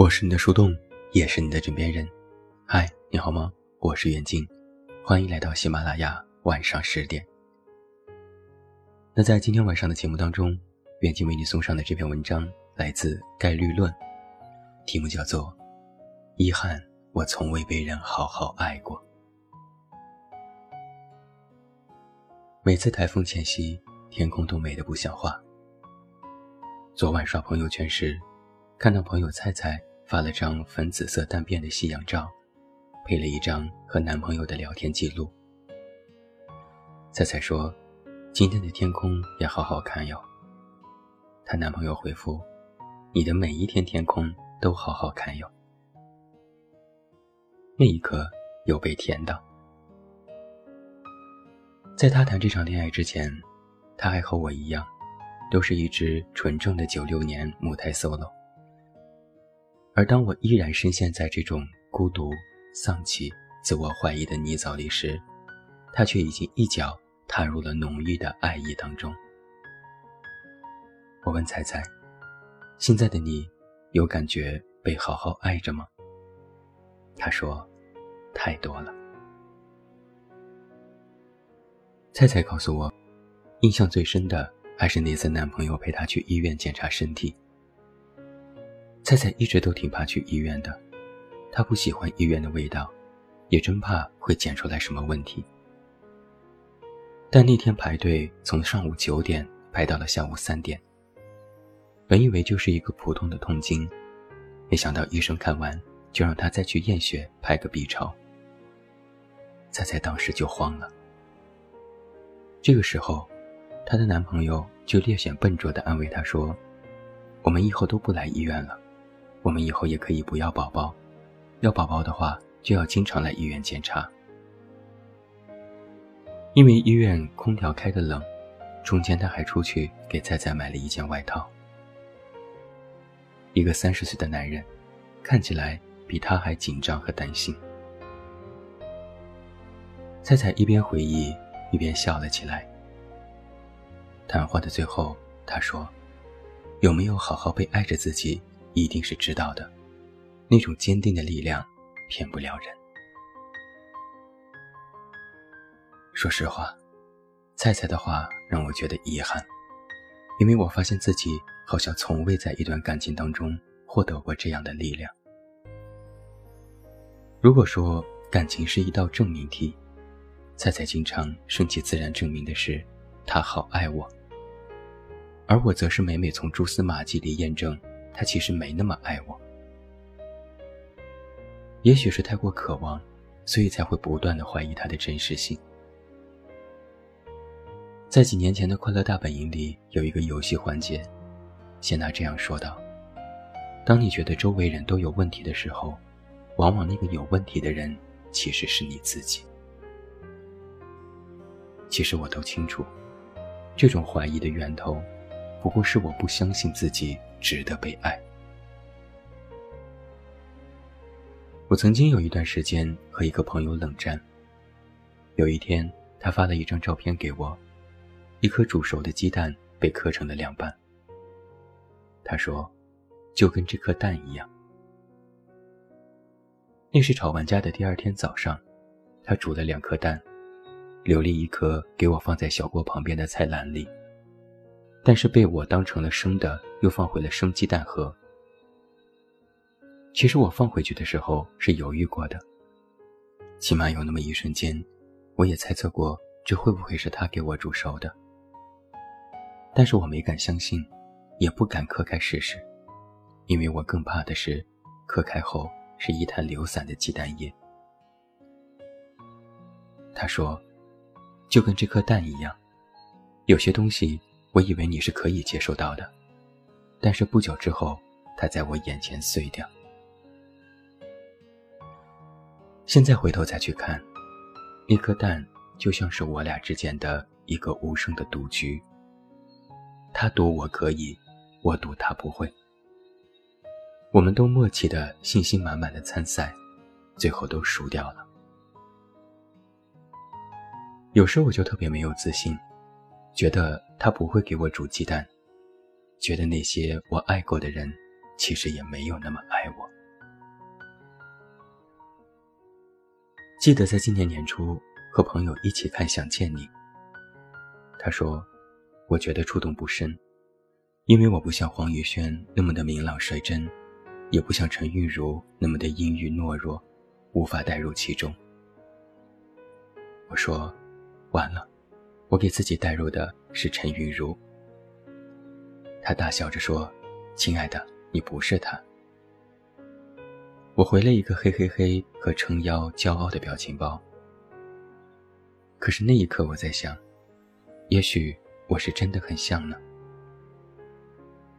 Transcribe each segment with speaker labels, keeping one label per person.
Speaker 1: 我是你的树洞，也是你的枕边人。嗨，你好吗？我是袁静，欢迎来到喜马拉雅晚上十点。那在今天晚上的节目当中，远近为你送上的这篇文章来自《概率论》，题目叫做《遗憾，我从未被人好好爱过》。每次台风前夕，天空都美得不像话。昨晚刷朋友圈时，看到朋友菜菜。发了张粉紫色淡变的夕阳照，配了一张和男朋友的聊天记录。菜菜说：“今天的天空也好好看哟。”她男朋友回复：“你的每一天天空都好好看哟。”那一刻又被甜到。在他谈这场恋爱之前，他还和我一样，都是一只纯正的九六年母胎 solo。而当我依然深陷在这种孤独、丧气、自我怀疑的泥沼里时，他却已经一脚踏入了浓郁的爱意当中。我问彩彩：“现在的你，有感觉被好好爱着吗？”他说：“太多了。”菜菜告诉我，印象最深的还是那次男朋友陪她去医院检查身体。菜菜一直都挺怕去医院的，她不喜欢医院的味道，也真怕会检出来什么问题。但那天排队从上午九点排到了下午三点，本以为就是一个普通的痛经，没想到医生看完就让她再去验血拍个 B 超。菜菜当时就慌了。这个时候，她的男朋友就略显笨拙地安慰她说：“我们以后都不来医院了。”我们以后也可以不要宝宝，要宝宝的话就要经常来医院检查。因为医院空调开的冷，中间他还出去给菜菜买了一件外套。一个三十岁的男人，看起来比他还紧张和担心。菜菜一边回忆一边笑了起来。谈话的最后，他说：“有没有好好被爱着自己？”一定是知道的，那种坚定的力量骗不了人。说实话，菜菜的话让我觉得遗憾，因为我发现自己好像从未在一段感情当中获得过这样的力量。如果说感情是一道证明题，菜菜经常顺其自然证明的是他好爱我，而我则是每每从蛛丝马迹里验证。他其实没那么爱我，也许是太过渴望，所以才会不断的怀疑他的真实性。在几年前的《快乐大本营》里，有一个游戏环节，谢娜这样说道：“当你觉得周围人都有问题的时候，往往那个有问题的人其实是你自己。”其实我都清楚，这种怀疑的源头，不过是我不相信自己。值得被爱。我曾经有一段时间和一个朋友冷战。有一天，他发了一张照片给我，一颗煮熟的鸡蛋被磕成了两半。他说：“就跟这颗蛋一样。”那是吵完架的第二天早上，他煮了两颗蛋，留了一颗给我放在小锅旁边的菜篮里。但是被我当成了生的，又放回了生鸡蛋盒。其实我放回去的时候是犹豫过的，起码有那么一瞬间，我也猜测过这会不会是他给我煮熟的。但是我没敢相信，也不敢磕开试试，因为我更怕的是，磕开后是一滩流散的鸡蛋液。他说：“就跟这颗蛋一样，有些东西。”我以为你是可以接受到的，但是不久之后，它在我眼前碎掉。现在回头再去看，那颗蛋就像是我俩之间的一个无声的赌局。他赌我可以，我赌他不会。我们都默契的、信心满满的参赛，最后都输掉了。有时我就特别没有自信。觉得他不会给我煮鸡蛋，觉得那些我爱过的人，其实也没有那么爱我。记得在今年年初和朋友一起看《想见你》，他说：“我觉得触动不深，因为我不像黄宇轩那么的明朗率真，也不像陈韵如那么的阴郁懦弱，无法带入其中。”我说：“完了，我给自己带入的是陈韵如。”他大笑着说：“亲爱的，你不是他。”我回了一个嘿嘿嘿和撑腰骄傲的表情包。可是那一刻，我在想，也许我是真的很像呢。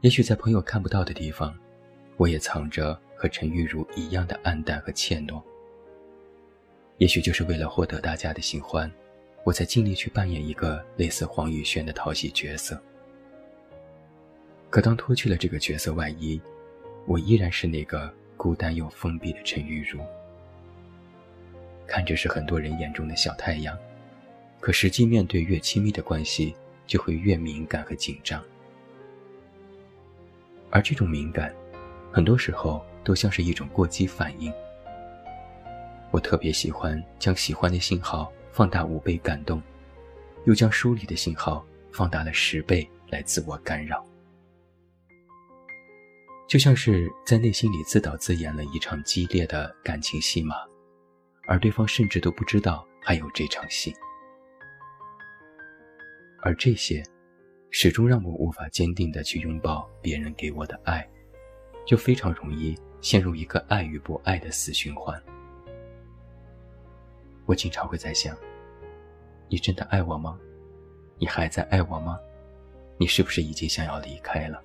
Speaker 1: 也许在朋友看不到的地方，我也藏着和陈玉茹一样的暗淡和怯懦。也许就是为了获得大家的喜欢，我才尽力去扮演一个类似黄宇轩的讨喜角色。可当脱去了这个角色外衣，我依然是那个。孤单又封闭的陈玉茹，看着是很多人眼中的小太阳，可实际面对越亲密的关系，就会越敏感和紧张。而这种敏感，很多时候都像是一种过激反应。我特别喜欢将喜欢的信号放大五倍感动，又将疏离的信号放大了十倍来自我干扰。就像是在内心里自导自演了一场激烈的感情戏码，而对方甚至都不知道还有这场戏。而这些，始终让我无法坚定的去拥抱别人给我的爱，就非常容易陷入一个爱与不爱的死循环。我经常会在想：你真的爱我吗？你还在爱我吗？你是不是已经想要离开了？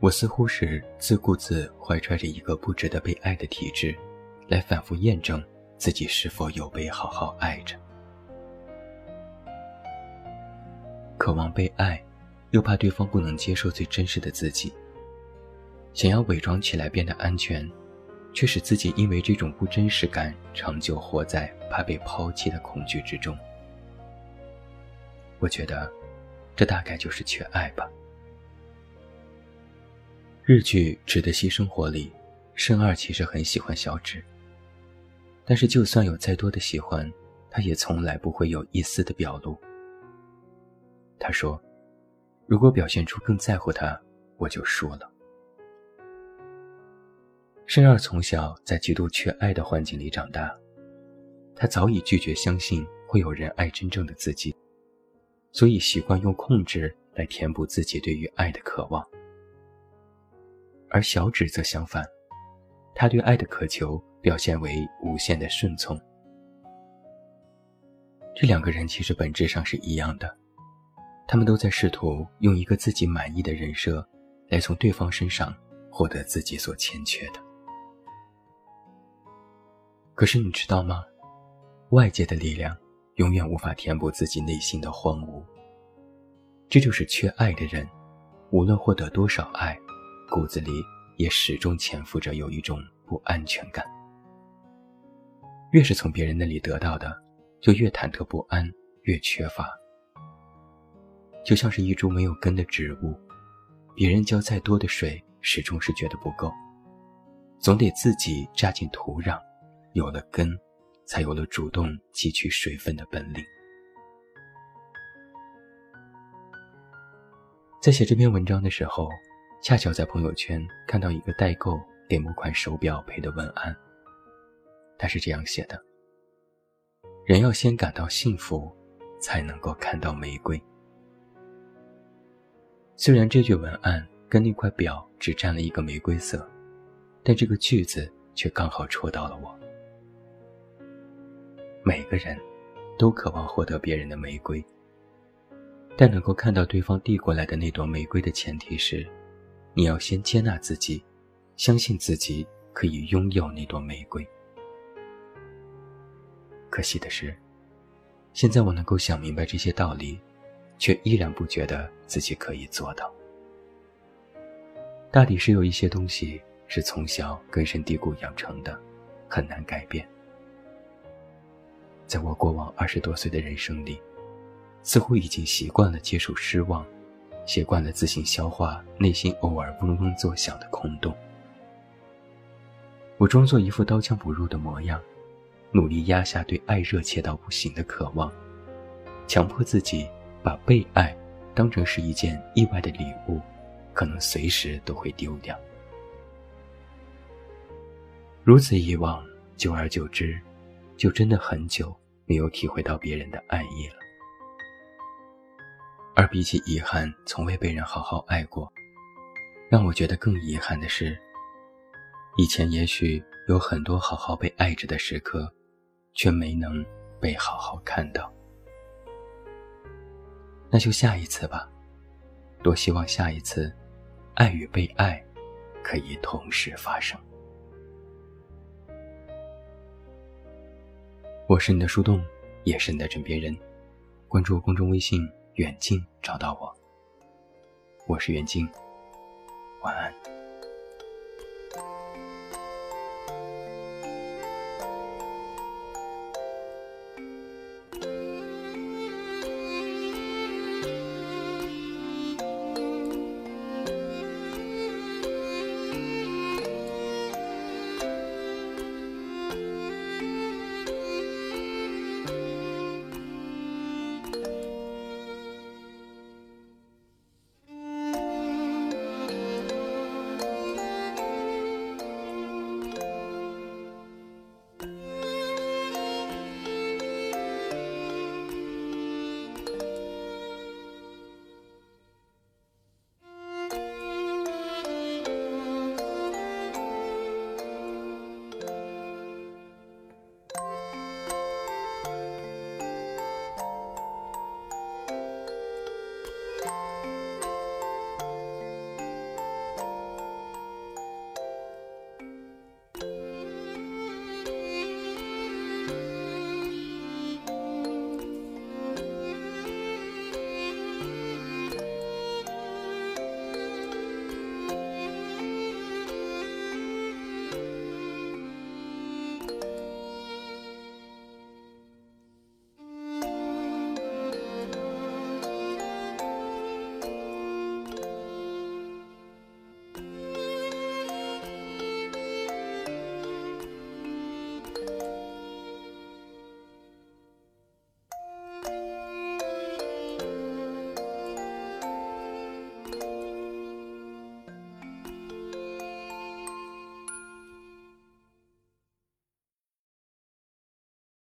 Speaker 1: 我似乎是自顾自怀揣着一个不值得被爱的体质，来反复验证自己是否有被好好爱着。渴望被爱，又怕对方不能接受最真实的自己。想要伪装起来变得安全，却使自己因为这种不真实感长久活在怕被抛弃的恐惧之中。我觉得，这大概就是缺爱吧。日剧《值得牺生活》里，慎二其实很喜欢小指。但是就算有再多的喜欢，他也从来不会有一丝的表露。他说：“如果表现出更在乎他，我就输了。”慎二从小在极度缺爱的环境里长大，他早已拒绝相信会有人爱真正的自己，所以习惯用控制来填补自己对于爱的渴望。而小指则相反，他对爱的渴求表现为无限的顺从。这两个人其实本质上是一样的，他们都在试图用一个自己满意的人设，来从对方身上获得自己所欠缺的。可是你知道吗？外界的力量永远无法填补自己内心的荒芜。这就是缺爱的人，无论获得多少爱。骨子里也始终潜伏着有一种不安全感。越是从别人那里得到的，就越忐忑不安，越缺乏。就像是一株没有根的植物，别人浇再多的水，始终是觉得不够，总得自己扎进土壤，有了根，才有了主动汲取水分的本领。在写这篇文章的时候。恰巧在朋友圈看到一个代购给某款手表配的文案，他是这样写的：“人要先感到幸福，才能够看到玫瑰。”虽然这句文案跟那块表只占了一个玫瑰色，但这个句子却刚好戳到了我。每个人都渴望获得别人的玫瑰，但能够看到对方递过来的那朵玫瑰的前提是。你要先接纳自己，相信自己可以拥有那朵玫瑰。可惜的是，现在我能够想明白这些道理，却依然不觉得自己可以做到。大抵是有一些东西是从小根深蒂固养成的，很难改变。在我过往二十多岁的人生里，似乎已经习惯了接受失望，习惯了自行消化内心偶尔嗡嗡作响的空洞。我装作一副刀枪不入的模样，努力压下对爱热切到不行的渴望，强迫自己把被爱当成是一件意外的礼物，可能随时都会丢掉。如此以往，久而久之，就真的很久没有体会到别人的爱意了。而比起遗憾从未被人好好爱过，让我觉得更遗憾的是，以前也许有很多好好被爱着的时刻，却没能被好好看到。那就下一次吧，多希望下一次，爱与被爱可以同时发生。我是你的树洞，也是你的枕边人。关注公众微信。远近找到我，我是远近，晚安。